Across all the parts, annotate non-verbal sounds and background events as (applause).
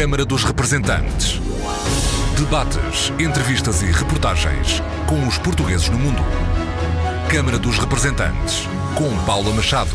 Câmara dos Representantes. Debates, entrevistas e reportagens com os portugueses no mundo. Câmara dos Representantes, com Paula Machado.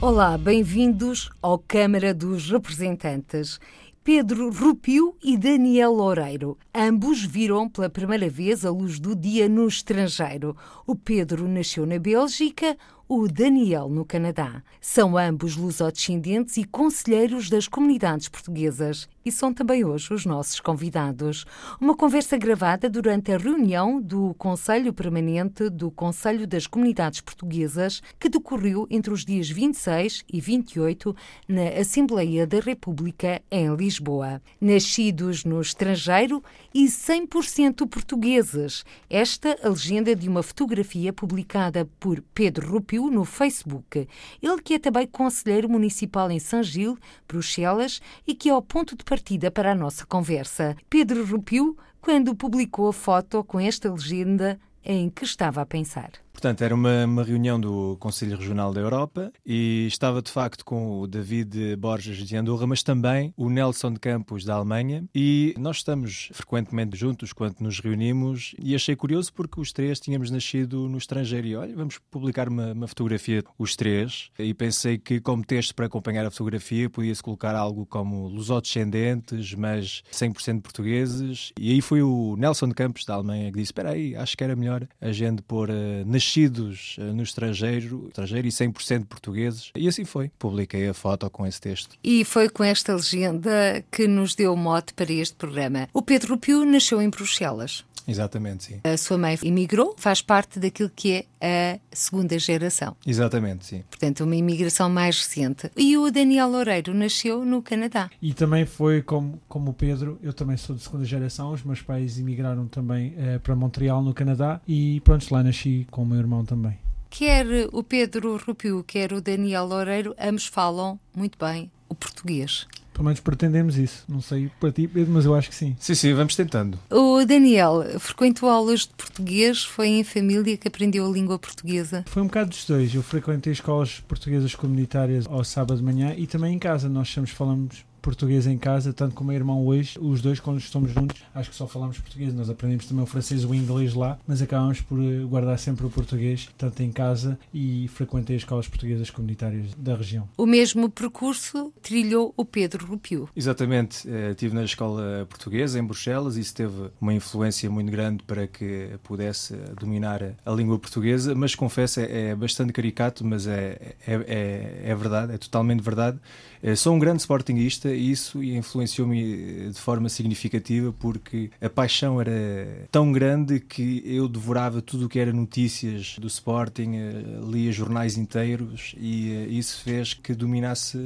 Olá, bem-vindos ao Câmara dos Representantes. Pedro Rupio e Daniel Loureiro. Ambos viram pela primeira vez a luz do dia no estrangeiro. O Pedro nasceu na Bélgica, o Daniel no Canadá. São ambos lusodescendentes e conselheiros das comunidades portuguesas e são também hoje os nossos convidados. Uma conversa gravada durante a reunião do Conselho Permanente do Conselho das Comunidades Portuguesas, que decorreu entre os dias 26 e 28 na Assembleia da República em Lisboa. Nascidos no estrangeiro e 100% portugueses. Esta a legenda de uma fotografia publicada por Pedro No Facebook. Ele que é também conselheiro municipal em São Gil, Bruxelas, e que é o ponto de partida para a nossa conversa. Pedro Rupiu, quando publicou a foto com esta legenda em que estava a pensar. Portanto, era uma, uma, reunião do Conselho Regional da Europa e estava de facto com o David Borges de Andorra, mas também o Nelson de Campos da Alemanha. E nós estamos frequentemente juntos quando nos reunimos e achei curioso porque os três tínhamos nascido no estrangeiro. E olha, vamos publicar uma, uma fotografia, os três. E pensei que, como texto para acompanhar a fotografia, podia-se colocar algo como lusodescendentes, mas 100% portugueses. E aí foi o Nelson de Campos da Alemanha que disse: Espera aí, acho que era melhor a gente pôr uh, nascidos eh, no estrangeiro, estrangeiro e 100% portugueses. E assim foi. Publiquei a foto com esse texto. E foi com esta legenda que nos deu mote para este programa. O Pedro Pio nasceu em Bruxelas. Exatamente, sim. A sua mãe imigrou, faz parte daquilo que é a segunda geração. Exatamente, sim. Portanto, uma imigração mais recente. E o Daniel Loureiro nasceu no Canadá. E também foi como, como o Pedro, eu também sou de segunda geração, os meus pais imigraram também eh, para Montreal, no Canadá, e pronto, lá nasci com o meu irmão também. Quer o Pedro Rupiu, quer o Daniel Loureiro, ambos falam muito bem o português. Pelo menos pretendemos isso. Não sei para ti, Pedro, mas eu acho que sim. Sim, sim, vamos tentando. O Daniel frequentou aulas de português? Foi em família que aprendeu a língua portuguesa? Foi um bocado dos dois. Eu frequentei escolas portuguesas comunitárias ao sábado de manhã e também em casa. Nós sempre falamos português em casa, tanto como o meu irmão hoje, os dois, quando estamos juntos, acho que só falamos português. Nós aprendemos também o francês e o inglês lá, mas acabamos por eh, guardar sempre o português, tanto em casa e frequentei as escolas portuguesas comunitárias da região. O mesmo percurso trilhou o Pedro Rupiu. Exatamente. Eh, estive na escola portuguesa em Bruxelas e isso teve uma influência muito grande para que pudesse dominar a língua portuguesa, mas confesso, é, é bastante caricato, mas é, é, é, é verdade, é totalmente verdade. Eh, sou um grande sportinguista e isso influenciou-me de forma significativa porque a paixão era tão grande que eu devorava tudo o que era notícias do Sporting, eh, lia jornais inteiros e eh, isso fez que dominasse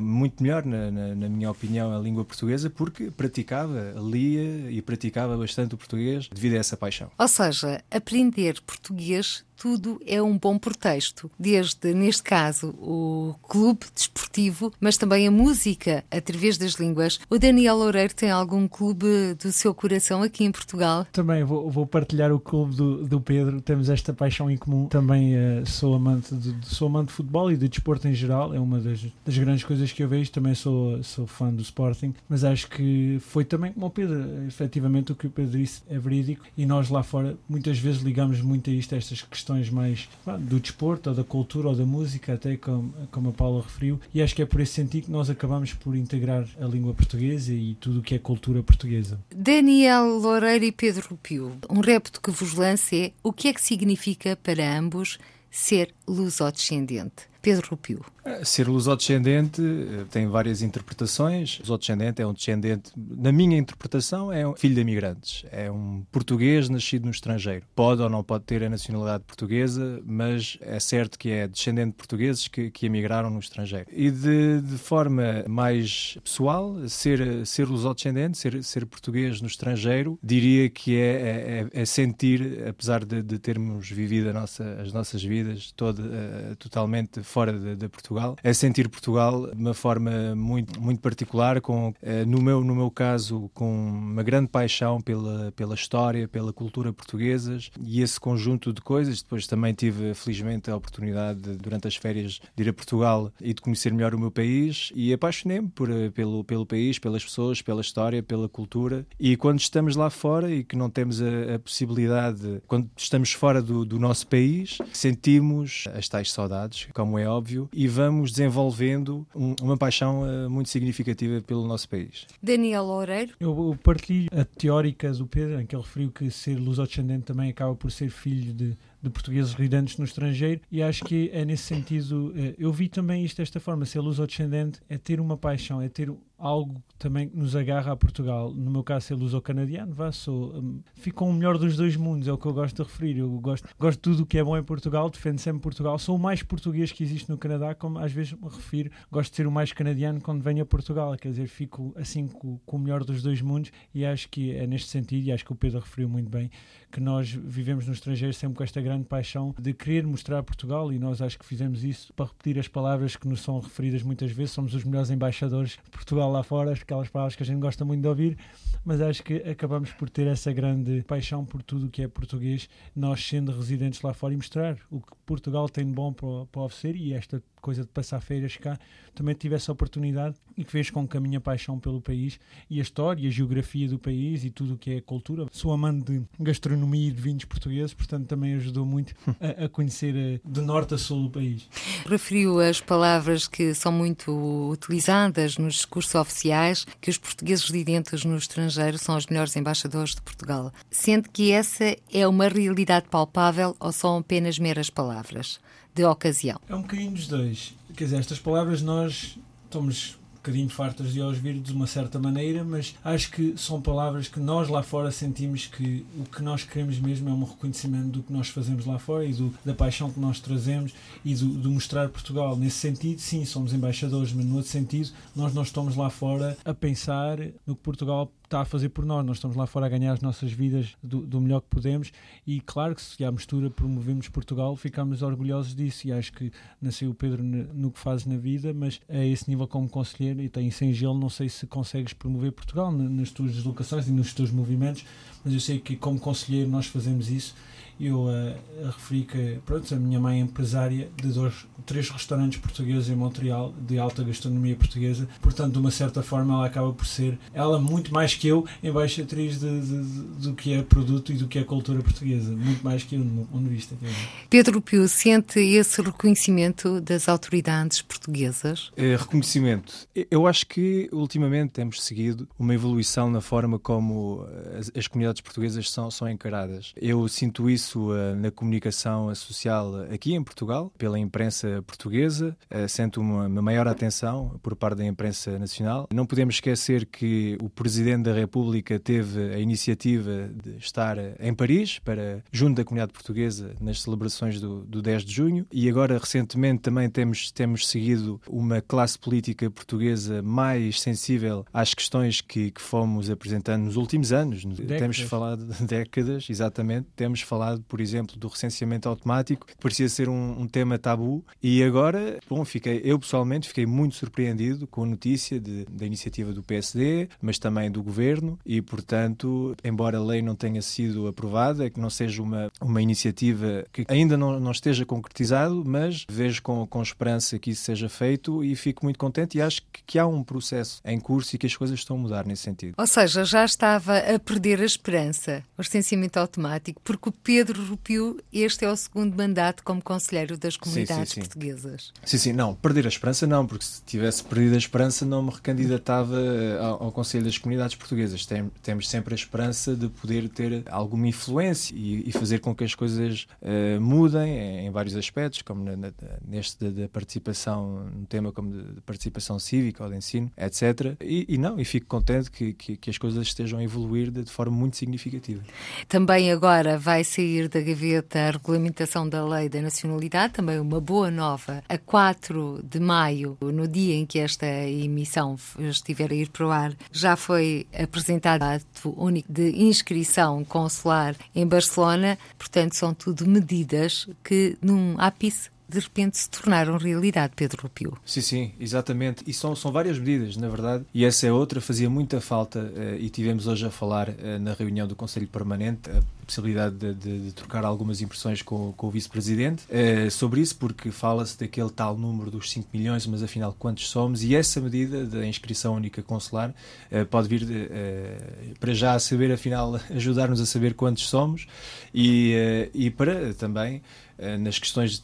muito melhor, na, na, na minha opinião, a língua portuguesa porque praticava, lia e praticava bastante o português devido a essa paixão. Ou seja, aprender português tudo é um bom pretexto, desde, neste caso, o clube desportivo, mas também a música através das línguas. O Daniel Loureiro tem algum clube do seu coração aqui em Portugal? Também vou, vou partilhar o clube do, do, Pedro, temos esta paixão em comum. Também uh, sou, amante de, sou amante de futebol e de desporto em geral, é uma das, das grandes coisas que eu vejo. Também sou, sou fã do Sporting, mas acho que foi também como o Pedro, efetivamente o que o Pedro disse é verídico e nós lá fora muitas vezes ligamos muito a isto, a estas questões questões mais do desporto, ou da cultura, ou da música, até como, como a Paula referiu, e acho que é por esse sentido que nós acabamos por integrar a língua portuguesa e tudo o que é cultura portuguesa. Daniel Loureiro e Pedro Rupio, um repto que vos lance é o que é que significa para ambos ser lusodescendente? Pedro Rupio. Ser lusodescendente eh, tem várias interpretações. Lusodescendente é um descendente, na minha interpretação, é um filho de imigrantes. É um português nascido no estrangeiro. Pode ou não pode ter a nacionalidade portuguesa, mas é certo que é descendente de portugueses que, que emigraram no estrangeiro. E de, de forma mais pessoal, ser, ser lusodescendente, ser, ser português no estrangeiro, diria que é, é, é sentir, apesar de, de, termos vivido nossa, as nossas vidas toda, uh, totalmente fora de, de, Portugal, a sentir Portugal de uma forma muito, muito particular, com, uh, no, meu, no meu caso, com uma grande paixão pela, pela história, pela cultura portuguesas e esse conjunto de coisas. Depois também tive, felizmente, a oportunidade, de, durante as férias, de ir a Portugal e de conhecer melhor o meu país e apaixonei-me eh, pelo, pelo país, pelas pessoas, pela história, pela cultura. E quando estamos lá fora e que não temos a, a possibilidade, quando estamos fora do, do nosso país, sentimos as tais saudades, como é óbvio, e vamos desenvolvendo um, uma paixão uh, muito significativa pelo nosso país. Daniel Loureiro. Eu partilho a teórica do Pedro, em que ele referiu que ser luso-descendente também acaba por ser filho de de portugueses residentes no estrangeiro e acho que é nesse sentido, eh, eu vi também isto desta forma, ser luso-descendente é ter uma paixão, é ter algo também que nos agarra a Portugal. No meu caso, ser luso-canadiano, vá, sou, um, fico o melhor dos dois mundos, é o que eu gosto de referir. Eu gosto, gosto de tudo o que é bom em Portugal, defendo sempre Portugal. Sou o mais português que existe no Canadá, como às vezes me refiro. Gosto de ser o mais canadiano quando venho a Portugal, quer dizer, fico assim com, com o melhor dos dois mundos e acho que é neste sentido, e acho que o Pedro referiu muito bem, que nós vivemos no estrangeiro sempre com esta grande paixão de querer mostrar Portugal e nós acho que fizemos isso para repetir as palavras que nos são referidas muitas vezes. Somos os melhores embaixadores de Portugal lá fora, aquelas palavras que a gente gosta muito de ouvir, mas acho que acabamos por ter essa grande paixão por tudo o que é português, nós sendo residentes lá fora e mostrar o que Portugal tem de bom para, para oferecer e esta coisa de passar feiras cá, também tive essa oportunidade e que fez com que a minha paixão pelo país e a história, a geografia do país e tudo o que é cultura. Sou amante de gastronomia e de vinhos portugueses, portanto também ajudou muito a, a conhecer a, de norte a sul o país. Referiu as palavras que são muito utilizadas nos discursos oficiais, que os portugueses residentes no estrangeiro são os melhores embaixadores de Portugal. Sendo que essa é uma realidade palpável ou são apenas meras palavras? De ocasião. É um bocadinho dos dois. Quer dizer, estas palavras nós estamos um bocadinho fartas de ouvir de uma certa maneira, mas acho que são palavras que nós lá fora sentimos que o que nós queremos mesmo é um reconhecimento do que nós fazemos lá fora e do, da paixão que nós trazemos e do, do mostrar Portugal. Nesse sentido, sim, somos embaixadores, mas no outro sentido, nós não estamos lá fora a pensar no que Portugal está a fazer por nós. Nós estamos lá fora a ganhar as nossas vidas do, do melhor que podemos e, claro, que se à mistura promovemos Portugal, ficamos orgulhosos disso. E acho que nasceu o Pedro no, que faz na vida, mas a esse nível, como conselheiro, e tem sem gelo, não sei se consegues promover Portugal nas tuas deslocações e nos teus movimentos, mas eu sei que, como conselheiro, nós fazemos isso eu uh, referi que pronto, a minha mãe é empresária de dois, três restaurantes portugueses em Montreal, de alta gastronomia portuguesa, portanto, de uma certa forma, ela acaba por ser, ela muito mais que eu, embaixatriz de, de, de, do que é produto e do que é cultura portuguesa, muito mais que eu, no meu ponto de vista. Pedro Pio, sente esse reconhecimento das autoridades portuguesas? É, reconhecimento. Eu acho que, ultimamente, temos seguido uma evolução na forma como as, as comunidades portuguesas são, são encaradas. Eu sinto isso isso uh, na comunicação social aqui em Portugal, pela imprensa portuguesa, uh, sente uma, maior atenção por parte da imprensa nacional. Não podemos esquecer que o Presidente da República teve a iniciativa de estar em Paris, para, junto da comunidade portuguesa, nas celebrações do, do 10 de junho, e agora, recentemente, também temos, temos seguido uma classe política portuguesa mais sensível às questões que, que fomos apresentando nos últimos anos. Décadas. Temos falado de décadas, exatamente, temos falado falado, por exemplo, do recenseamento automático, que parecia ser um, um, tema tabu, e agora, bom, fiquei, eu pessoalmente fiquei muito surpreendido com a notícia de, da iniciativa do PSD, mas também do governo, e portanto, embora a lei não tenha sido aprovada, que não seja uma, uma iniciativa que ainda não, não esteja concretizado, mas vejo com, com esperança que isso seja feito e fico muito contente e acho que, que há um processo em curso e que as coisas estão a mudar nesse sentido. Ou seja, já estava a perder a esperança, o recenseamento automático, porque o Pedro Pedro Rupiu, este é o segundo mandato como Conselheiro das Comunidades sim, sim, sim. Portuguesas. Sim, sim, não, perder a esperança não, porque se tivesse perdido a esperança não me recandidatava eh, ao, ao Conselho das Comunidades Portuguesas. Tem, temos sempre a esperança de poder ter alguma influência e, e fazer com que as coisas uh, mudem em, em, vários aspectos, como na, na, neste da participação, no tema como de, de, participação cívica ou de ensino, etc. E, e não, e fico contente que, que, que, as coisas estejam a evoluir de, de forma muito significativa. Também agora vai sair sair da gaveta a regulamentação da lei da nacionalidade, também uma boa nova. A 4 de maio, no dia em que esta emissão estiver a ir para o ar, já foi apresentado ato único de inscrição consular em Barcelona. Portanto, são tudo medidas que num ápice de repente se tornaram realidade, Pedro Rupio. Sim, sim, exatamente. E são, são várias medidas, na verdade, e essa é outra, fazia muita falta, uh, e tivemos hoje a falar uh, na reunião do Conselho Permanente, a possibilidade de, de, de trocar algumas impressões com, com o Vice-Presidente uh, sobre isso, porque fala-se daquele tal número dos 5 milhões, mas afinal quantos somos, e essa medida da inscrição única consular pode vir de, para já a saber, afinal, (laughs) ajudar-nos a saber quantos somos, e, e para também nas questões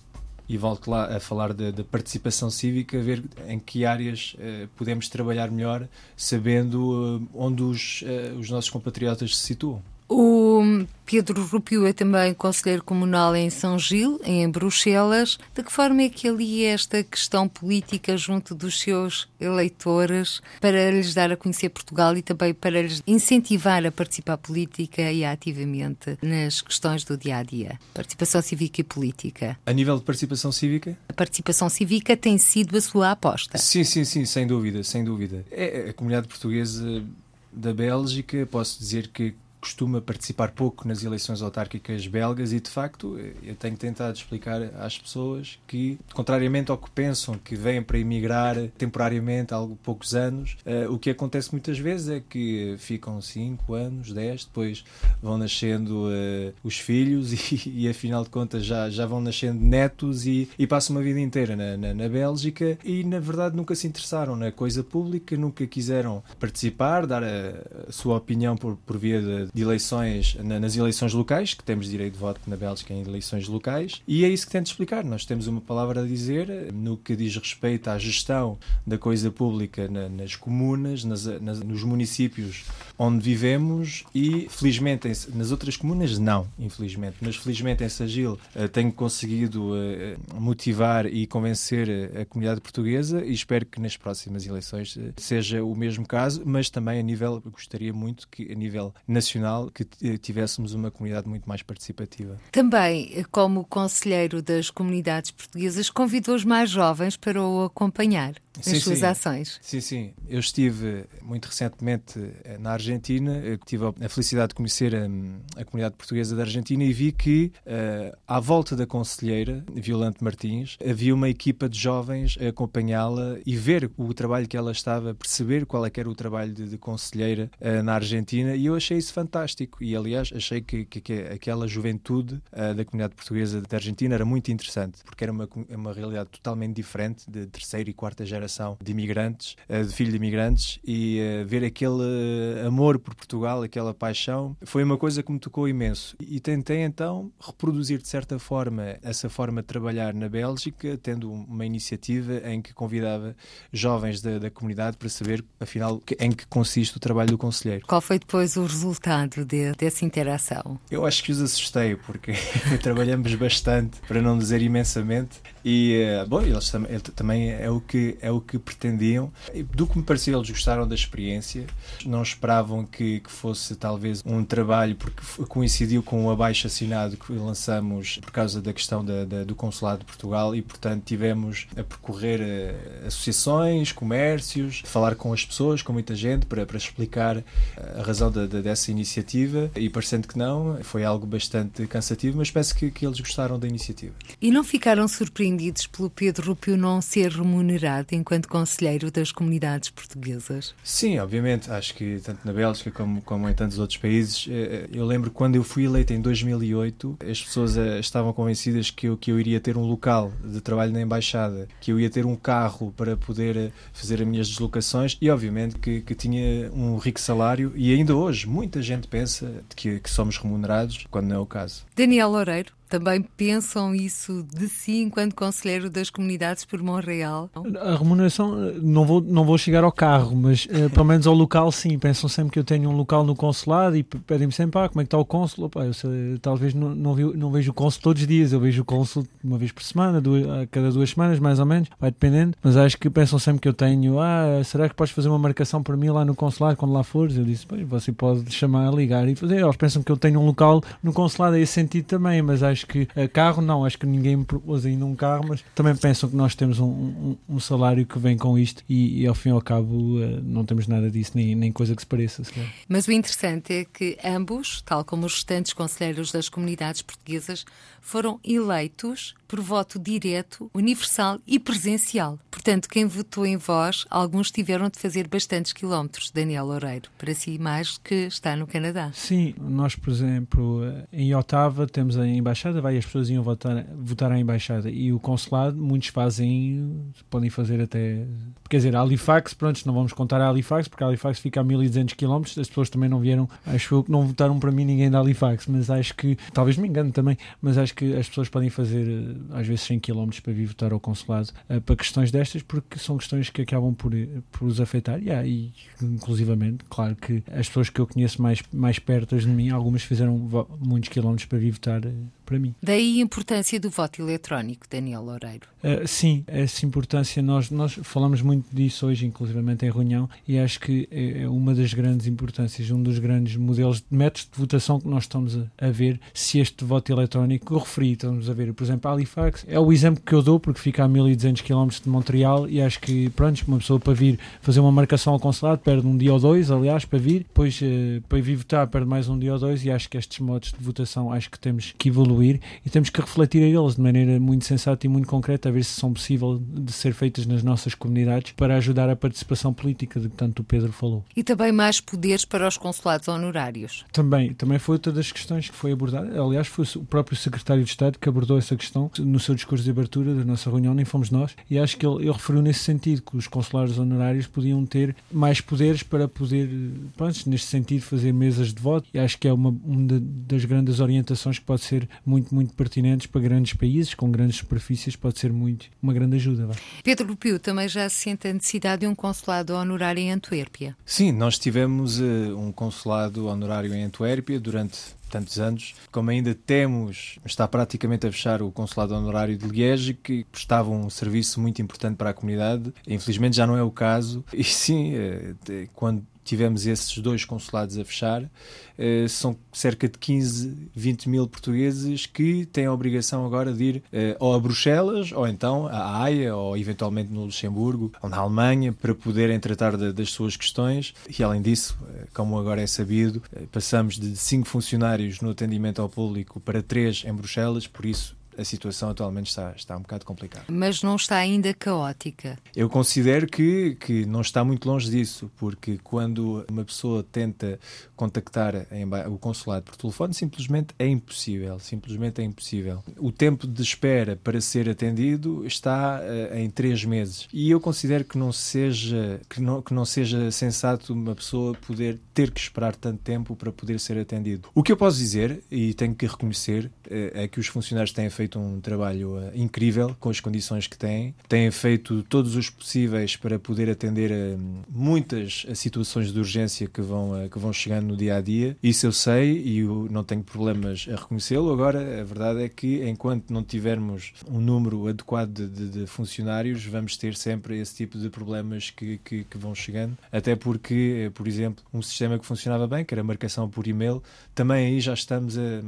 e volto lá a falar da participação cívica, ver em que áreas uh, podemos trabalhar melhor, sabendo uh, onde os, uh, os nossos compatriotas se situam. O Pedro Rupio é também conselheiro comunal em São Gil, em Bruxelas. De que forma é que ali esta questão política junto dos seus eleitores para lhes dar a conhecer Portugal e também para lhes incentivar a participar política e ativamente nas questões do dia a dia? Participação cívica e política. A nível de participação cívica? A participação cívica tem sido a sua aposta. Sim, sim, sim, sem dúvida, sem dúvida. É, a comunidade portuguesa da Bélgica, posso dizer que costuma participar pouco nas eleições autárquicas belgas e, de facto, eu tenho tentado explicar às pessoas que, contrariamente ao que pensam, que vêm para emigrar temporariamente há poucos anos, uh, o que acontece muitas vezes é que ficam 5 anos, 10, depois vão nascendo uh, os filhos (laughs) e, e, afinal de contas, já, já vão nascendo netos e, e passam uma vida inteira na, na, na Bélgica e, na verdade, nunca se interessaram na coisa pública, nunca quiseram participar, dar a, a sua opinião por, por via de, de eleições, nas eleições locais, que temos direito de voto na Bélgica em eleições locais, e é isso que tento explicar. Nós temos uma palavra a dizer no que diz respeito à gestão da coisa pública nas comunas, nas, nas, nos municípios onde vivemos e, felizmente, nas outras comunas, não, infelizmente. Mas, felizmente, em Sagil eh, tenho conseguido eh, motivar e convencer a comunidade portuguesa e espero que nas próximas eleições eh, seja o mesmo caso, mas também a nível, gostaria muito que a nível nacional nacional que tivéssemos uma comunidade muito mais participativa. Também, como conselheiro das comunidades portuguesas, convidou os mais jovens para o acompanhar nas sim, suas sim. ações. Sim, sim. Eu estive muito recentemente eh, na Argentina, eu tive a felicidade de conhecer a, a comunidade portuguesa da Argentina e vi que uh, à volta da conselheira, Violante Martins, havia uma equipa de jovens a acompanhá-la e ver o trabalho que ela estava, perceber qual é que era o trabalho de, de conselheira uh, na Argentina e eu achei isso fantástico e aliás achei que, que, que aquela juventude uh, da comunidade portuguesa da Argentina era muito interessante porque era uma, uma realidade totalmente diferente de terceira e quarta geração de imigrantes, eh, de filhos de imigrantes, e eh, ver aquele amor por Portugal, aquela paixão, foi uma coisa que me tocou imenso. E tentei então reproduzir de certa forma essa forma de trabalhar na Bélgica, tendo uma iniciativa em que convidava jovens da, da comunidade para saber, afinal, em que consiste o trabalho do conselheiro. Qual foi depois o resultado de, dessa interação? Eu acho que os assustei, porque (laughs) trabalhamos bastante, para não dizer imensamente, e, bom, eles também é o que é o que pretendiam. Do que me pareceu, eles gostaram da experiência, não esperavam que, que fosse talvez um trabalho, porque coincidiu com o abaixo assinado que lançamos por causa da questão da, da, do Consulado de Portugal e, portanto, tivemos a percorrer uh, associações, comércios, falar com as pessoas, com muita gente, para, para explicar eh, a razão dessa iniciativa e, parecendo que não, foi algo bastante cansativo, mas penso que, que eles gostaram da iniciativa. E não ficaram surpreendidos pelo Pedro Rupio não ser remunerado enquanto conselheiro das comunidades portuguesas? Sim, obviamente. Acho que tanto na Bélgica como, como em tantos outros países. Eh, eu lembro quando eu fui eleito em 2008, as pessoas eh, estavam convencidas que eu, que eu iria ter um local de trabalho na embaixada, que eu ia ter um carro para poder eh, fazer as minhas deslocações e, obviamente, que, que tinha um rico salário. E ainda hoje, muita gente pensa que, que somos remunerados, quando não é o caso. Daniel Loureiro, também pensam isso de si enquanto conselheiro das comunidades por Montreal? A remuneração, não vou, não vou chegar ao carro, mas uh, pelo menos ao local sim. Pensam sempre que eu tenho um local no consulado e pedem-me sempre, ah, como é que está o cônsul? Opa, eu sei, talvez não, não, vi, não vejo o cônsul todos os dias, eu vejo o cônsul uma vez por semana, duas, a cada duas semanas, mais ou menos, vai dependendo. Mas acho que pensam sempre que eu tenho, ah, será que podes fazer uma marcação para mim lá no consulado quando lá fores? Eu disse, você pode chamar, ligar e fazer. Eles pensam que eu tenho um local no consulado, é esse sentido também, mas acho que uh, carro, não, acho que ninguém me propôs ainda um carro, mas também pensam que nós temos um, um, um salário que vem com isto e, e ao fim e ao cabo uh, não temos nada disso, nem, nem coisa que se pareça. Se mas o interessante é que ambos, tal como os restantes conselheiros das comunidades portuguesas, foram eleitos por voto direto, universal e presencial. Portanto, quem votou em vós, alguns tiveram de fazer bastantes quilómetros, Daniel Loureiro, para si mais que está no Canadá. Sim, nós, por exemplo, em Ottawa temos a embaixada, vai as pessoas iam votar, votar à embaixada e o consulado, muitos fazem, podem fazer até, quer dizer, Halifax, pronto, não vamos contar a Halifax, porque a Halifax fica a 1200 km, as pessoas também não vieram, acho eu que não votaram para mim ninguém da Halifax, mas acho que, talvez me engane também, mas acho que as pessoas podem fazer às vezes 100 km para vir votar ao consulado uh, para questões destas, porque são questões que acabam por, por os afetar. Yeah, e, inclusivamente, claro que as pessoas que eu conheço mais, mais perto de mim, algumas fizeram muitos quilómetros para vir votar para mim. Daí a importância do voto eletrónico, Daniel Loureiro. Uh, sim, essa importância, nós, nós falamos muito disso hoje, inclusivamente em reunião, e acho que é, é uma das grandes importâncias, um dos grandes modelos de métodos de votação que nós estamos a, a ver, se este voto eletrónico, eu referi, estamos a ver, por exemplo, Halifax, é o exemplo que eu dou, porque fica a 1200 km de Montreal, e acho que, pronto, uma pessoa para vir fazer uma marcação ao consulado perde um dia ou dois, aliás, para vir, depois uh, para vir votar perde mais um dia ou dois, e acho que estes modos de votação, acho que temos que evoluir evoluir e temos que refletir a eles de maneira muito sensata e muito concreta, a ver se são possíveis de ser feitas nas nossas comunidades para ajudar a participação política de que tanto o Pedro falou. E também mais poderes para os consulados honorários. Também, também foi outra das questões que foi abordada. Aliás, foi o próprio secretário de Estado que abordou essa questão no seu discurso de abertura da nossa reunião, nem fomos nós, e acho que ele, ele referiu nesse sentido que os consulados honorários podiam ter mais poderes para poder, pronto, neste sentido, fazer mesas de voto, e acho que é uma, uma das grandes orientações que pode ser muito, muito pertinentes para grandes países, com grandes superfícies, pode ser muito uma grande ajuda. Vai. Pedro Pio também já sente a necessidade de um consulado honorário em Antuérpia. Sim, nós tivemos uh, um consulado honorário em Antuérpia durante tantos anos, como ainda temos, está praticamente a fechar o consulado honorário de Liege, que prestava um serviço muito importante para a comunidade. Infelizmente já não é o caso. E sim, eh, quando tivemos esses dois consulados a fechar, uh, são cerca de 15, 20 mil portugueses que têm a obrigação agora de ir uh, ou a Bruxelas, ou então à Haia, ou eventualmente no Luxemburgo, ou na Alemanha, para poderem tratar de, das suas questões. E além disso, uh, como agora é sabido, passamos de 5 funcionários no atendimento ao público para 3 em Bruxelas, por isso a situação atualmente está, está um bocado complicada. Mas não está ainda caótica? Eu considero que, que não está muito longe disso, porque quando uma pessoa tenta contactar o consulado por telefone, simplesmente é impossível. Simplesmente é impossível. O tempo de espera para ser atendido está uh, em três meses. E eu considero que não seja que não, que não seja sensato uma pessoa poder ter que esperar tanto tempo para poder ser atendido. O que eu posso dizer, e tenho que reconhecer, uh, é que os funcionários têm feito um trabalho uh, incrível com as condições que têm, têm feito todos os possíveis para poder atender a muitas situações de urgência que vão, que vão chegando no dia a dia. Isso eu sei e eu não tenho problemas a reconhecê-lo. Agora, a verdade é que enquanto não tivermos um número adequado de, de, de funcionários, vamos ter sempre esse tipo de problemas que, que, que vão chegando. Até porque, eh, por exemplo, um sistema que funcionava bem, que era a marcação por e-mail, também aí já estamos a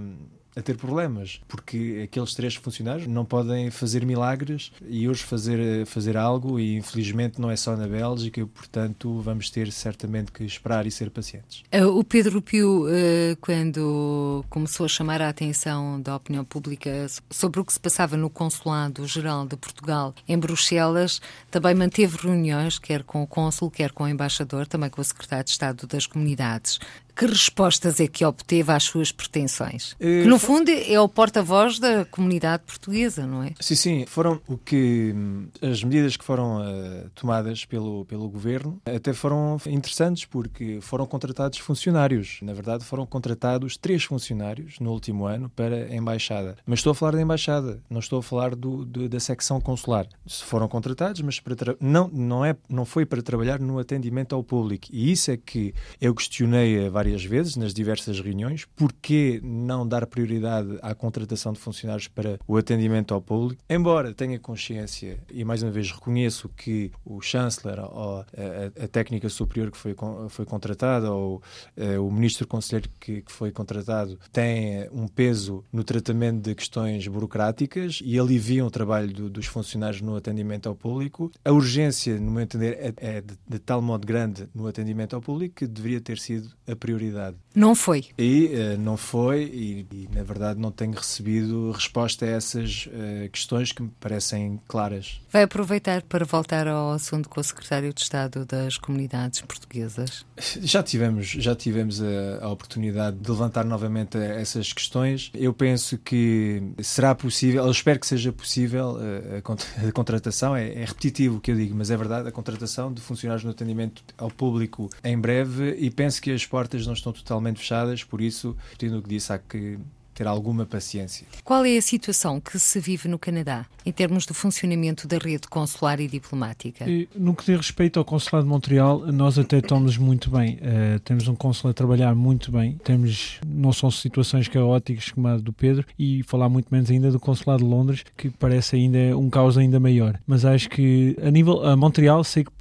a ter problemas, porque aqueles três funcionários não podem fazer milagres e hoje fazer, fazer algo, e infelizmente não é só na Bélgica, portanto vamos ter certamente que esperar e ser pacientes. Eh, o Pedro Pio, eh, quando começou a chamar a atenção da opinião pública sobre o que se passava no Consulado-Geral de Portugal em Bruxelas, também manteve reuniões, quer com o cônsul, quer com o embaixador, também com o secretário de Estado das Comunidades. Que respostas é que obteve às suas pretensões? Que, no fundo, é o porta-voz da comunidade portuguesa, não é? Sim, sim. Foram o que. As medidas que foram uh, tomadas pelo, pelo governo até foram interessantes, porque foram contratados funcionários. Na verdade, foram contratados três funcionários no último ano para a embaixada. Mas estou a falar da embaixada, não estou a falar do, do da secção consular. Foram contratados, mas para não, não, é, não foi para trabalhar no atendimento ao público. E isso é que eu questionei a várias várias vezes nas diversas reuniões. Porquê não dar prioridade à contratação de funcionários para o atendimento ao público? Embora tenha consciência e mais uma vez reconheço que o chanceler ou a, a técnica superior que foi, foi contratada ou uh, o ministro conselheiro que, que, foi contratado tem um peso no tratamento de questões burocráticas e aliviam o trabalho do, dos funcionários no atendimento ao público. A urgência, no meu entender, é, é de, de, tal modo grande no atendimento ao público que deveria ter sido a prioridade. Não foi. E uh, não foi, e, e, na verdade não tenho recebido resposta a essas uh, questões que me parecem claras. Vai aproveitar para voltar ao assunto com o secretário de Estado das Comunidades Portuguesas? Já tivemos, já tivemos a, a oportunidade de levantar novamente essas questões. Eu penso que será possível, eu espero que seja possível eh, a, a contratação, é, é, repetitivo o que eu digo, mas é verdade, a contratação de funcionários no atendimento ao público em breve e penso que as portas não estão totalmente fechadas, por isso, tendo o que disse, há que ter alguma paciência. Qual é a situação que se vive no Canadá em termos do funcionamento da rede consular e diplomática? E, no que diz respeito ao Consulado de Montreal, nós até estamos muito bem. Uh, temos um consul a trabalhar muito bem. Temos, não são situações caóticas como a do Pedro e falar muito menos ainda do Consulado de Londres, que parece ainda um caos ainda maior. Mas acho que a nível a Montreal sei que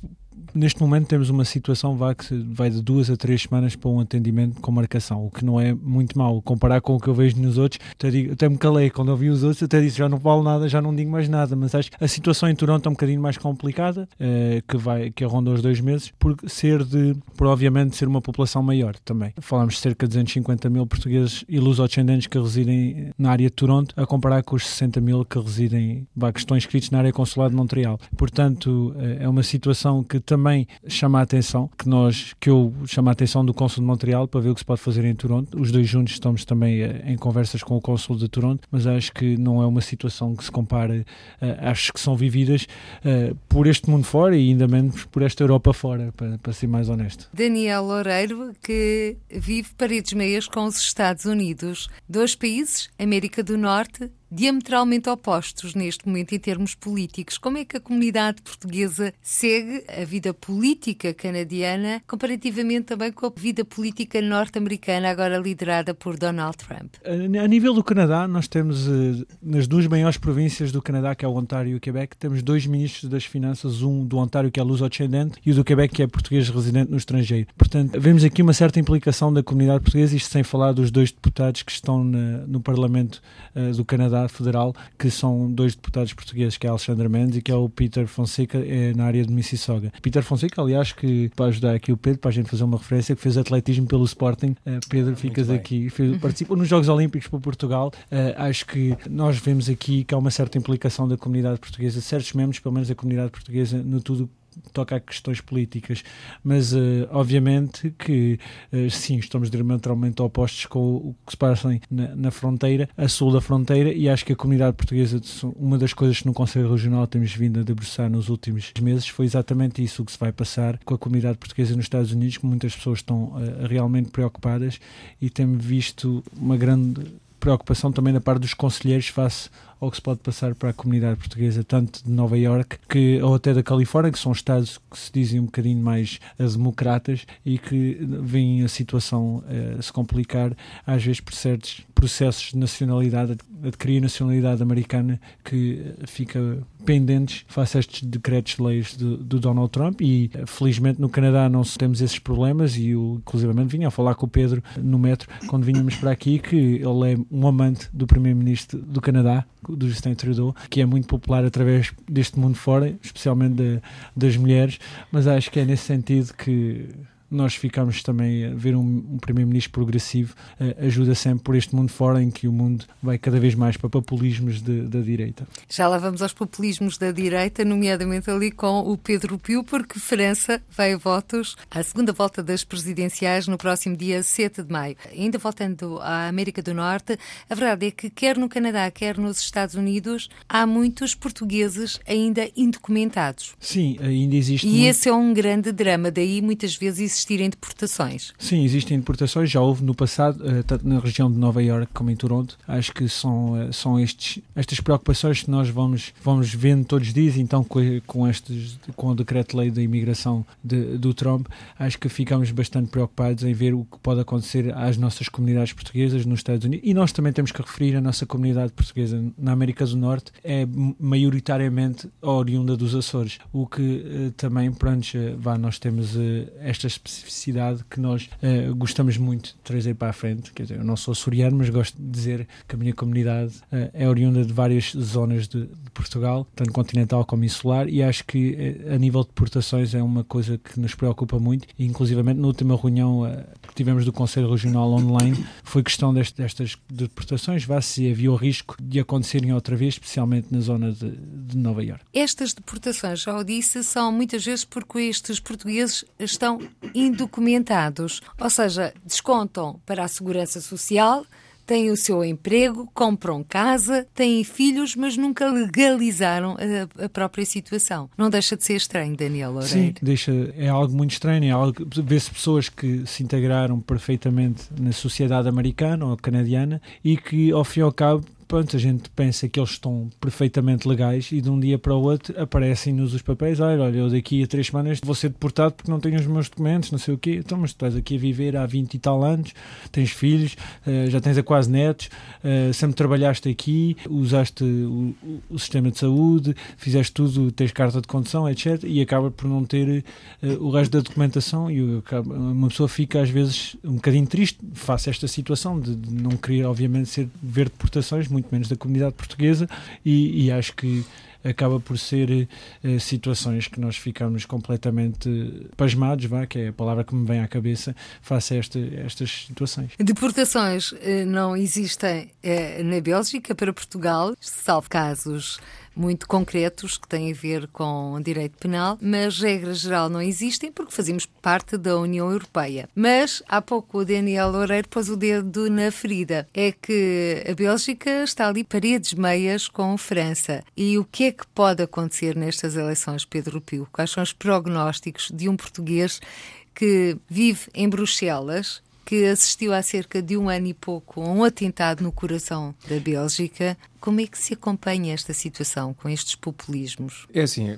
neste momento temos uma situação vá, que vai de duas a três semanas para um atendimento com marcação, o que não é muito mau. Comparar com o que eu vejo nos outros, até, digo, até me calei quando eu vi os outros, até disse já não vale nada, já não digo mais nada. Mas acho que a situação em Toronto é um bocadinho mais complicada, eh, que vai que ronda os dois meses, por ser de, por obviamente ser uma população maior também. Falamos de cerca de 250 mil portugueses e luso-descendentes que residem na área de Toronto, a comparar com os 60 mil que residem, vá, que estão inscritos na área consular de Montreal. Portanto, eh, é uma situação que também também chama a atenção, que nós, que eu chamo a atenção do Cônsul de Montreal para ver o que se pode fazer em Toronto. Os dois juntos estamos também eh, em conversas com o Cônsul de Toronto, mas acho que não é uma situação que se compare, eh, acho que são vividas uh, por este mundo fora e ainda menos por esta Europa fora, para, para ser mais honesto. Daniel Loureiro, que vive paredes meias com os Estados Unidos, dois países, América do Norte diametralmente opostos neste momento em termos políticos. Como é que a comunidade portuguesa segue a vida política canadiana comparativamente também com a vida política norte-americana, agora liderada por Donald Trump? A nível do Canadá, nós temos eh, nas duas maiores províncias do Canadá, que é o Ontário e o Quebec, temos dois ministros das Finanças, um do Ontário que é luso-descendente e o do Quebec que é português residente no estrangeiro. Portanto, vemos aqui uma certa implicação da comunidade portuguesa, isto sem falar dos dois deputados que estão no Parlamento uh, do Canadá Federal, que são dois deputados portugueses, que é Alexandre Mendes e que é o Peter Fonseca, é, na área de Mississauga. Peter Fonseca, aliás, que para ajudar aqui o Pedro, para a gente fazer uma referência, que fez atletismo pelo Sporting. Uh, Pedro, ficas aqui, fez, participou nos Jogos Olímpicos para Portugal. Uh, acho que nós vemos aqui que há uma certa implicação da comunidade portuguesa, certos membros, pelo menos da comunidade portuguesa, no tudo toca a questões políticas, mas uh, obviamente que uh, sim, estamos diametralmente opostos com o que se passa na, na, fronteira, a sul da fronteira, e acho que a comunidade portuguesa, uma das coisas que no Conselho Regional temos vindo a debruçar nos últimos meses foi exatamente isso que se vai passar com a comunidade portuguesa nos Estados Unidos, que muitas pessoas estão uh, realmente preocupadas e temos visto uma grande preocupação também da parte dos conselheiros face ao que se pode passar para a comunidade portuguesa, tanto de Nova York que, ou até da Califórnia, que são estados que se dizem um bocadinho mais democratas e que veem a situação uh, se complicar, às vezes por certos processos de nacionalidade, adquirir nacionalidade americana que fica pendentes face a estes decretos-leis do, do, Donald Trump e felizmente no Canadá não temos esses problemas e eu inclusivamente vinha a falar com o Pedro no metro quando vínhamos para aqui que ele é um amante do primeiro-ministro do Canadá do Justin Trudeau, que é muito popular através deste mundo fora, especialmente de, das mulheres, mas acho que é nesse sentido que nós ficamos também a ver um, um primeiro-ministro progressivo uh, ajuda sempre por este mundo fora em que o mundo vai cada vez mais para populismos de, da direita. Já lá vamos aos populismos da direita, nomeadamente ali com o Pedro Pio, porque França vai a votos à segunda volta das presidenciais no próximo dia 7 de maio. Ainda voltando à América do Norte, a verdade é que quer no Canadá, quer nos Estados Unidos, há muitos portugueses ainda indocumentados. Sim, ainda existe. E muito... esse é um grande drama, daí muitas vezes existirem deportações. Sim, existem deportações, já houve no passado, eh, tanto na região de Nova Iorque como em Toronto. Acho que são, eh, são estes, estas preocupações que nós vamos, vamos vendo todos os dias, então com, com, estes, com o decreto-lei da imigração de, do Trump, acho que ficamos bastante preocupados em ver o que pode acontecer às nossas comunidades portuguesas nos Estados Unidos. E nós também temos que referir a nossa comunidade portuguesa na América do Norte, é maioritariamente oriunda dos Açores, o que eh, também, pronto, vá, nós temos esta especificidade que nós uh, gostamos muito de trazer para a frente. Quer dizer, eu não sou açoriano, mas gosto de dizer que a minha comunidade uh, é oriunda de várias zonas de, de, Portugal, tanto continental como insular, e acho que uh, a nível de deportações é uma coisa que nos preocupa muito. E, inclusivamente, na última reunião que tivemos do Conselho Regional Online, foi questão deste, destas deportações, vá se havia o risco de acontecerem outra vez, especialmente na zona de, de Nova Iorque. Estas deportações, já o disse, são muitas vezes porque estes portugueses estão indocumentados, ou seja, descontam para a segurança social, têm o seu emprego, compram casa, têm filhos, mas nunca legalizaram a, a própria situação. Não deixa de ser estranho, Daniel Loureiro? Sim, deixa, é algo muito estranho. É vê-se pessoas que se integraram perfeitamente na sociedade americana ou canadiana e que, ao fim e ao cabo, pronto, a gente pensa que eles estão perfeitamente legais e de um dia para o outro aparecem-nos os papéis. Olha, olha, eu daqui a três semanas vou ser deportado porque não tenho os meus documentos, não sei o quê. Então, mas tu estás aqui a viver há 20 e tal anos, tens filhos, uh, já tens a quase netos, uh, sempre trabalhaste aqui, usaste o, o, sistema de saúde, fizeste tudo, tens carta de condução, etc. E acaba por não ter uh, o resto da documentação e uma pessoa fica às vezes um bocadinho triste face a esta situação de não querer, obviamente, ser, ver deportações muito muito menos da comunidade portuguesa, e, e acho que acaba por ser uh, situações que nós ficamos completamente pasmados, vá, que é a palavra que me vem à cabeça, face a esta, estas situações. Deportações uh, não existem uh, na Bélgica para Portugal, salvo casos muito concretos que têm a ver com direito penal, mas regra geral não existem porque fazemos parte da União Europeia. Mas há pouco o Daniel Loureiro pôs o dedo na ferida. É que a Bélgica está ali paredes meias com a França. E o que é que pode acontecer nestas eleições, Pedro Pio? Quais são os prognósticos de um português que vive em Bruxelas que assistiu há cerca de um ano e pouco a um atentado no coração da Bélgica. Como é que se acompanha esta situação com estes populismos? É assim, eh,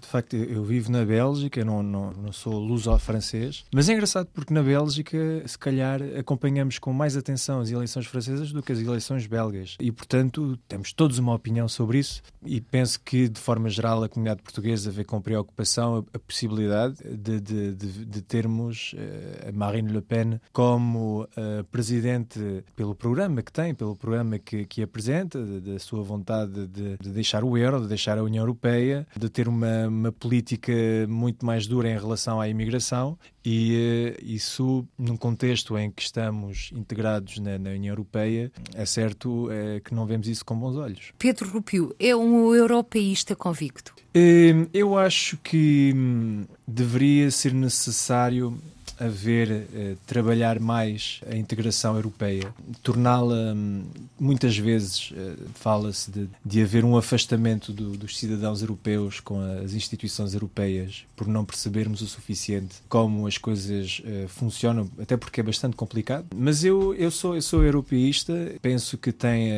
de facto, eu vivo na Bélgica, não, não, não sou luso-francês, mas é engraçado porque na Bélgica, se calhar, acompanhamos com mais atenção as eleições francesas do que as eleições belgas. E, portanto, temos todos uma opinião sobre isso e penso que, de forma geral, a comunidade portuguesa vê com preocupação a, possibilidade de, de, de, de termos uh, a Marine Le Pen como uh, presidente pelo programa que tem, pelo programa que, que apresenta, da sua vontade de, de, deixar o euro, de deixar a União Europeia, de ter uma, uma política muito mais dura em relação à imigração e uh, isso, num contexto em que estamos integrados na, na União Europeia, é certo é, que não vemos isso com bons olhos. Pedro Rupio é um europeísta convicto? Uh, eu acho que hum, deveria ser necessário a ver uh, trabalhar mais a integração europeia, torná-la, um, muitas vezes uh, fala-se de, de haver um afastamento do, dos cidadãos europeus com as instituições europeias por não percebermos o suficiente como as coisas uh, funcionam, até porque é bastante complicado. Mas eu, eu, sou, eu sou europeísta, penso que tem,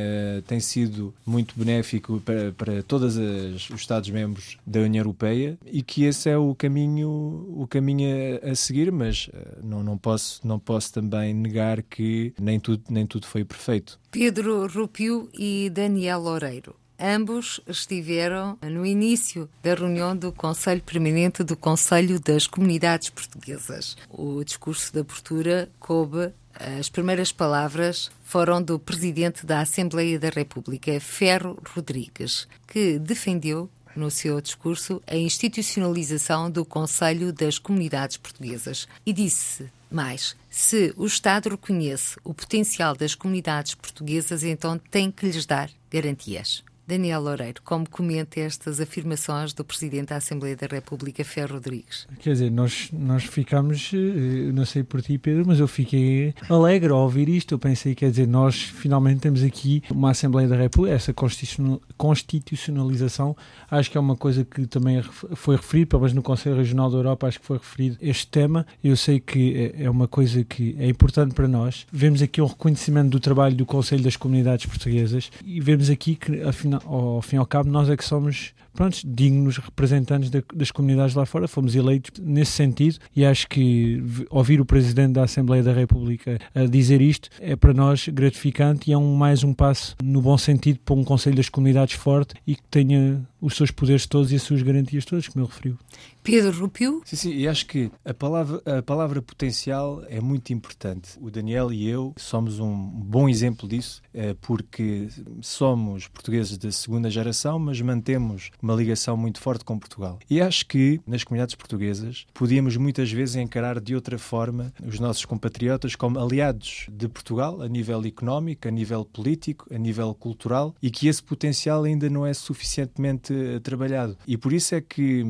tem sido muito benéfico para, para todos os Estados-membros da União Europeia e que esse é o caminho, o caminho a, a seguir, mas não, não, posso, não posso também negar que nem tudo, nem tudo foi perfeito. Pedro Rupio e Daniel Loureiro. Ambos estiveram no início da reunião do Conselho Permanente do Conselho das Comunidades Portuguesas. O discurso de abertura coube as primeiras palavras foram do Presidente da Assembleia da República, Ferro Rodrigues, que defendeu no seu discurso a institucionalização do Conselho das Comunidades Portuguesas e disse mais: se o Estado reconhece o potencial das comunidades portuguesas, então tem que lhes dar garantias. Daniel Loureiro, como comenta estas afirmações do Presidente da Assembleia da República, Ferro Rodrigues? Quer dizer, nós, nós ficámos, eh, não sei por ti, Pedro, mas eu fiquei alegre ao ouvir isto. Eu pensei, quer dizer, nós finalmente temos aqui uma Assembleia da República, essa constitucionalização, acho que é uma coisa que também foi referido, pelo menos no Conselho Regional da Europa, acho que foi referido este tema. Eu sei que é, é uma coisa que é importante para nós. Vemos aqui um reconhecimento do trabalho do Conselho das Comunidades Portuguesas e vemos aqui que, afinal, ao fim e ao cabo, nós é que somos pronto, dignos representantes de, das comunidades lá fora, fomos eleitos nesse sentido e acho que ouvir o Presidente da Assembleia da República a dizer isto é para nós gratificante e é um, mais um passo no bom sentido para um Conselho das Comunidades forte e que tenha os seus poderes todos e as suas garantias todas, como ele referiu. Pedro Rupio? Sim, sim, e acho que a palavra, a palavra potencial é muito importante. O Daniel e eu somos um bom exemplo disso, eh, porque somos portugueses da segunda geração, mas mantemos uma ligação muito forte com Portugal. E acho que nas comunidades portuguesas podíamos muitas vezes encarar de outra forma os nossos compatriotas como aliados de Portugal a nível económico, a nível político, a nível cultural e que esse potencial ainda não é suficientemente eh, trabalhado. E por isso é que,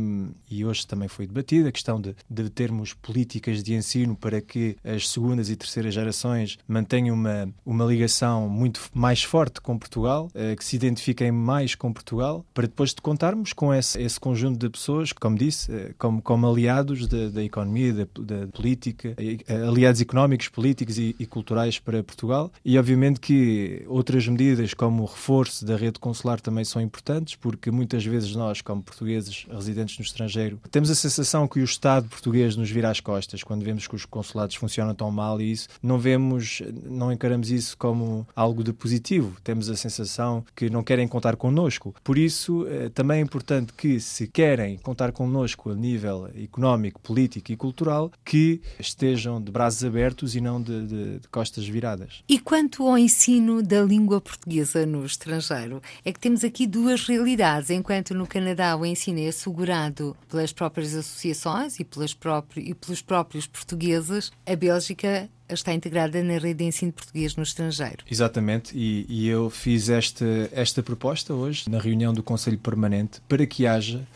e hoje também foi debatida, a questão de, de termos políticas de ensino para que as segundas e terceiras gerações mantenham uma, uma ligação muito mais forte com Portugal, eh, que se identifiquem mais com Portugal, para depois de contar contarmos com esse, esse conjunto de pessoas, como disse, eh, como, como aliados da, da economia, da, da, política, eh, aliados económicos, políticos e, e, culturais para Portugal. E obviamente que outras medidas, como o reforço da rede consular, também são importantes, porque muitas vezes nós, como portugueses residentes no estrangeiro, temos a sensação que o Estado português nos vira as costas quando vemos que os consulados funcionam tão mal e isso não vemos, não encaramos isso como algo de positivo. Temos a sensação que não querem contar connosco. Por isso, eh, também também é importante que, se querem contar connosco a nível económico, político e cultural, que estejam de braços abertos e não de, de, de costas viradas. E quanto ao ensino da língua portuguesa no estrangeiro, é que temos aqui duas realidades. Enquanto no Canadá o ensino é assegurado pelas próprias associações e, pelas próprias, e pelos próprios portugueses, a Bélgica está integrada na rede de ensino português no estrangeiro. Exatamente, e, e, eu fiz esta, esta proposta hoje na reunião do Conselho Permanente para que haja,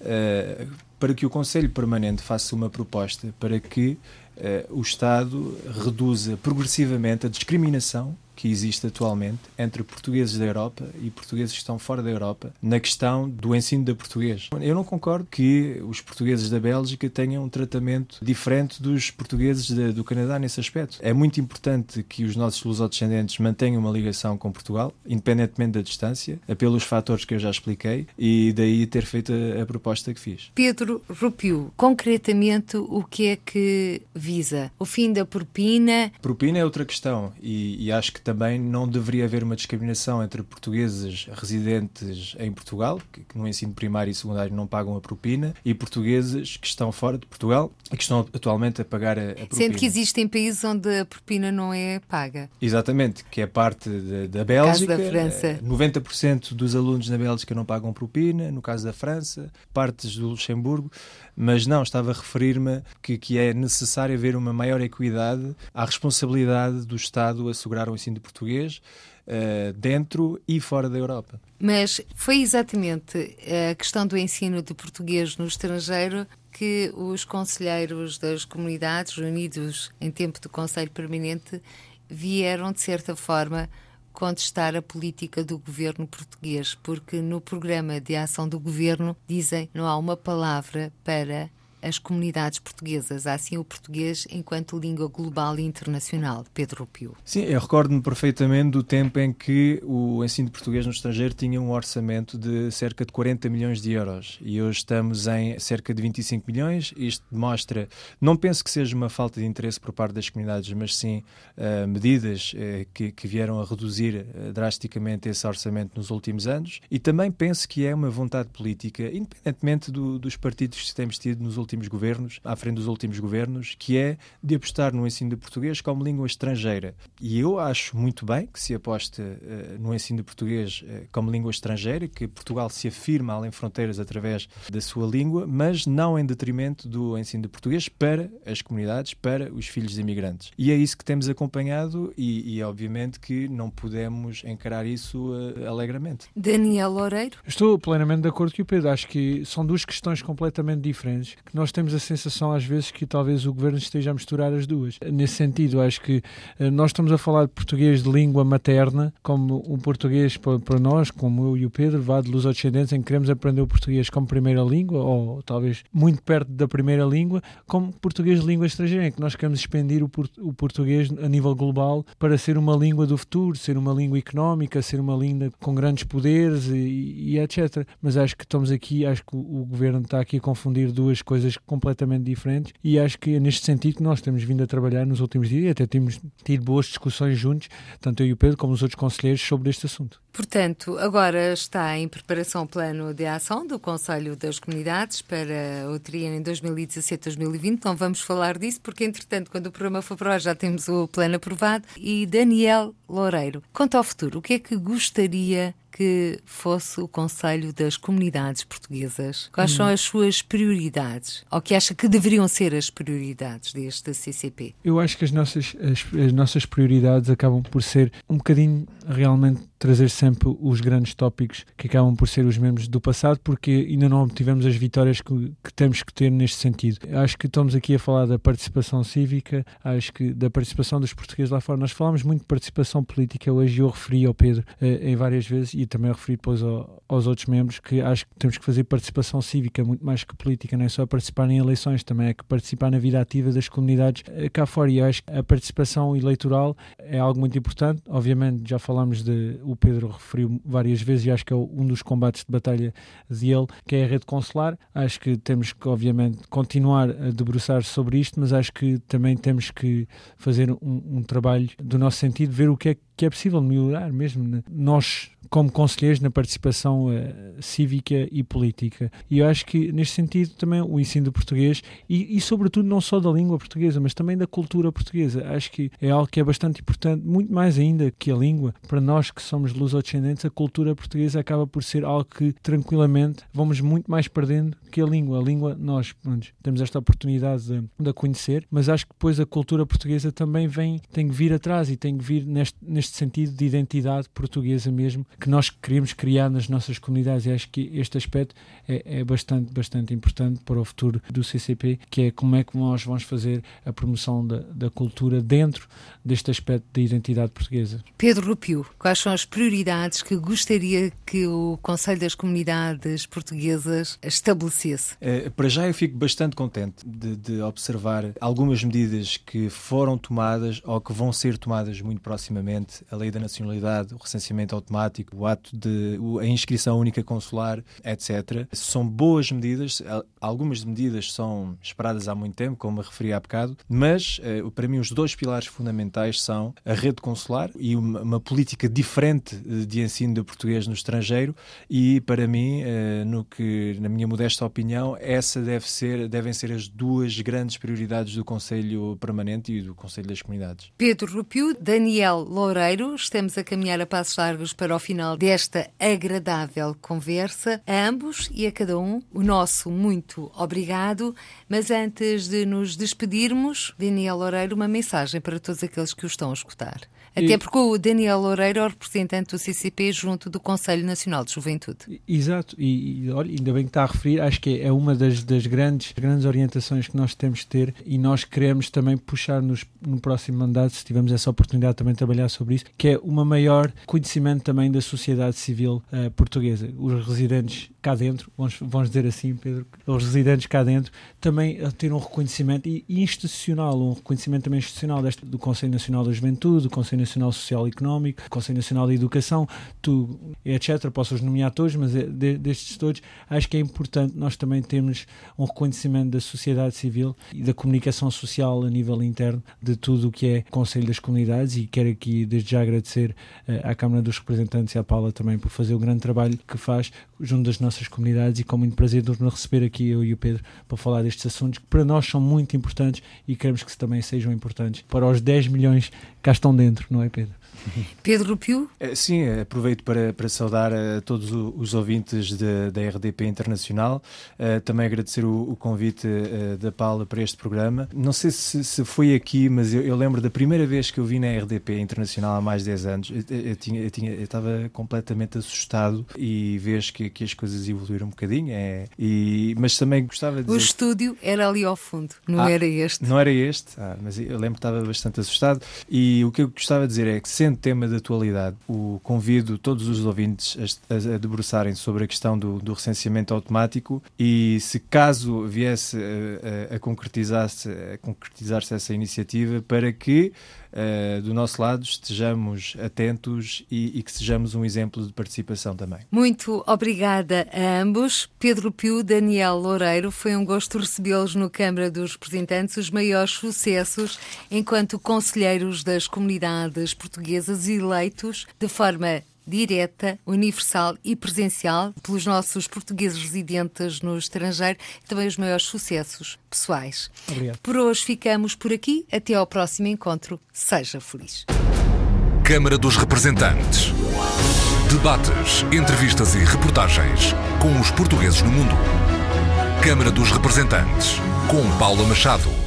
uh, para que o Conselho Permanente faça uma proposta para que uh, o Estado reduza progressivamente a discriminação que existe atualmente entre portugueses da Europa e portugueses que estão fora da Europa na questão do ensino da português. Eu não concordo que os portugueses da Bélgica tenham um tratamento diferente dos portugueses de, do Canadá nesse aspecto. É muito importante que os nossos lusodescendentes mantenham uma ligação com Portugal, independentemente da distância, pelos fatores que eu já expliquei, e daí ter feito a, a proposta que fiz. Pedro Rupio, concretamente o que é que visa? O fim da propina? Propina é outra questão e, e acho que também não deveria haver uma discriminação entre portugueses residentes em Portugal, que, no ensino primário e secundário não pagam a propina, e portugueses que estão fora de Portugal e que estão atualmente a pagar a, a propina. Sendo que existem países onde a propina não é paga. Exatamente, que é parte de, da Bélgica. No caso da França. 90% dos alunos na Bélgica não pagam propina, no caso da França, partes do Luxemburgo, mas não, estava a referir-me que, que é necessário haver uma maior equidade à responsabilidade do Estado assegurar o ensino ensino de português uh, dentro e fora da Europa. Mas foi exatamente a questão do ensino de português no estrangeiro que os conselheiros das comunidades reunidos em tempo do Conselho Permanente vieram, de certa forma, contestar a política do governo português, porque no programa de ação do governo dizem não há uma palavra para as comunidades portuguesas, assim o português enquanto língua global e internacional. Pedro Pio. Sim, eu recordo-me perfeitamente do tempo em que o ensino de português no estrangeiro tinha um orçamento de cerca de 40 milhões de euros e hoje estamos em cerca de 25 milhões. Isto demonstra, não penso que seja uma falta de interesse por parte das comunidades, mas sim uh, medidas uh, que, que, vieram a reduzir uh, drasticamente esse orçamento nos últimos anos e também penso que é uma vontade política, independentemente do, dos partidos que temos tido nos últimos últimos governos, à frente dos últimos governos, que é de apostar no ensino de português como língua estrangeira. E eu acho muito bem que se aposte uh, no ensino de português uh, como língua estrangeira, que Portugal se afirma além fronteiras através da sua língua, mas não em detrimento do ensino de português para as comunidades, para os filhos de imigrantes. E é isso que temos acompanhado e, e obviamente que não podemos encarar isso uh, alegremente. Daniel Loureiro? Estou plenamente de acordo com o Pedro. Acho que são duas questões completamente diferentes, que nós temos a sensação às vezes que talvez o governo esteja a misturar as duas. Nesse sentido, acho que uh, nós estamos a falar de português de língua materna, como um português para, nós, como eu e o Pedro, vá de luz descendentes em que queremos aprender o português como primeira língua, ou talvez muito perto da primeira língua, como português de língua estrangeira, em que nós queremos expandir o, o português a nível global para ser uma língua do futuro, ser uma língua económica, ser uma língua com grandes poderes e, e etc. Mas acho que estamos aqui, acho que o, o governo está aqui a confundir duas coisas completamente diferentes e acho que é neste sentido que nós temos vindo a trabalhar nos últimos dias e até temos tido boas discussões juntos, tanto eu e o Pedro como os outros conselheiros, sobre este assunto. Portanto, agora está em preparação o plano de ação do Conselho das Comunidades para o triênio 2017-2020. Não vamos falar disso porque, entretanto, quando o programa for para já temos o plano aprovado. E Daniel Loureiro, quanto ao futuro, o que é que gostaria que fosse o Conselho das Comunidades Portuguesas? Quais hum. são as suas prioridades? Ou que acha que deveriam ser as prioridades deste CCP? Eu acho que as nossas, as, as nossas prioridades acabam por ser um bocadinho realmente trazer sempre os grandes tópicos que acabam por ser os mesmos do passado, porque ainda não obtivemos as vitórias que, que, temos que ter neste sentido. Acho que estamos aqui a falar da participação cívica, acho que da participação dos portugueses lá fora. Nós falamos muito de participação política hoje, eu referi ao Pedro eh, em várias vezes e também referi depois ao, aos outros membros que acho que temos que fazer participação cívica muito mais que política, não é só participar em eleições, também é que participar na vida ativa das comunidades eh, cá fora. E acho que a participação eleitoral é algo muito importante. Obviamente, já falámos de o Pedro referiu várias vezes e acho que é um dos combates de batalha dele, que é a rede consular. Acho que temos que, obviamente, continuar a debruçar sobre isto, mas acho que também temos que fazer um, um trabalho do nosso sentido, ver o que é que é possível melhorar mesmo. Né? Nós, como conselheiros, na participação uh, cívica e política. E eu acho que, neste sentido, também o ensino do português e, e, sobretudo, não só da língua portuguesa, mas também da cultura portuguesa. Acho que é algo que é bastante importante, muito mais ainda que a língua. Para nós que somos lusodescendentes, a cultura portuguesa acaba por ser algo que, tranquilamente, vamos muito mais perdendo que a língua. A língua, nós pronto, temos esta oportunidade de, de a conhecer, mas acho que depois a cultura portuguesa também vem, tem que vir atrás e tem que vir neste, neste sentido de identidade portuguesa mesmo, que nós queremos criar nas nossas comunidades. E acho que este aspecto é, é bastante, bastante importante para o futuro do CCP, que é como é que nós vamos fazer a promoção da, da cultura dentro deste aspecto da identidade portuguesa. Pedro Rupio, quais são as prioridades que gostaria que o Conselho das Comunidades Portuguesas estabelecesse? É, para já eu fico bastante contente de, de observar algumas medidas que foram tomadas ou que vão ser tomadas muito proximamente, a lei da nacionalidade, o recenseamento automático, o ato de a inscrição única consular, etc. São boas medidas, algumas medidas são esperadas há muito tempo, como me referi há bocado, mas eh, para mim os dois pilares fundamentais são a rede consular e uma, uma política diferente de ensino do português no estrangeiro e para mim, eh, no que na minha modesta opinião, essa deve ser, devem ser as duas grandes prioridades do Conselho Permanente e do Conselho das Comunidades. Pedro Rupiu, Daniel Estamos a caminhar a passos largos para o final desta agradável conversa. A ambos e a cada um, o nosso muito obrigado. Mas antes de nos despedirmos, Daniel Loureiro, uma mensagem para todos aqueles que o estão a escutar. Até porque o Daniel Loureiro é o representante do CCP junto do Conselho Nacional de Juventude. Exato, e, e olha, ainda bem que está a referir, acho que é uma das, das grandes, grandes orientações que nós temos de ter e nós queremos também puxar nos, no próximo mandato, se tivermos essa oportunidade também de trabalhar sobre isso, que é uma maior conhecimento também da sociedade civil uh, portuguesa. Os residentes cá dentro, vamos, vamos dizer assim, Pedro, os residentes cá dentro, também ter um reconhecimento e, institucional, um reconhecimento também institucional deste, do Conselho Nacional da Juventude, do Conselho Nacional Social e Económico, Conselho Nacional da Educação, tu, etc. Posso os nomear todos, mas é de, destes todos, acho que é importante nós também termos um reconhecimento da sociedade civil e da comunicação social a nível interno de tudo o que é Conselho das Comunidades e quero aqui desde já agradecer uh, à Câmara dos Representantes e à Paula também por fazer o grande trabalho que faz junto das nossas nossas comunidades e com muito prazer nos receber aqui, eu e o Pedro, para falar destes assuntos que para nós são muito importantes e queremos que também sejam importantes para os 10 milhões que cá estão dentro, não é, Pedro? (laughs) Pedro Pio? Eh, sim, aproveito para, para saudar a todos os ouvintes de, da RDP Internacional, uh, também agradecer o, o convite uh, da Paula para este programa. Não sei se, se foi aqui, mas eu, eu, lembro da primeira vez que eu vi na RDP Internacional há mais de 10 anos, eu, eu, tinha, eu, tinha, eu estava completamente assustado e vejo que, que as coisas evoluíram um bocadinho, é, e, mas também gostava de dizer... O estúdio era ali ao fundo, não ah, era este. Não era este, ah, mas eu lembro que estava bastante assustado e o que eu gostava de dizer é que sendo tema de atualidade, o convido todos os ouvintes a, a, a debruçarem sobre a questão do, do, recenseamento automático e se caso viesse a, a concretizar-se concretizar essa iniciativa para que uh, do nosso lado estejamos atentos e, e, que sejamos um exemplo de participação também. Muito obrigada a ambos. Pedro Pio, Daniel Loureiro, foi um gosto recebê-los no Câmara dos Representantes. Os maiores sucessos enquanto conselheiros das comunidades portuguesas eleitos de forma direta, universal e presencial pelos nossos portugueses residentes no estrangeiro e também os maiores sucessos pessoais. Obrigado. Por hoje ficamos por aqui. Até ao próximo encontro. Seja feliz. Câmara dos Representantes. Debates, entrevistas e reportagens com os portugueses no mundo. Câmara dos Representantes, com Paula Machado.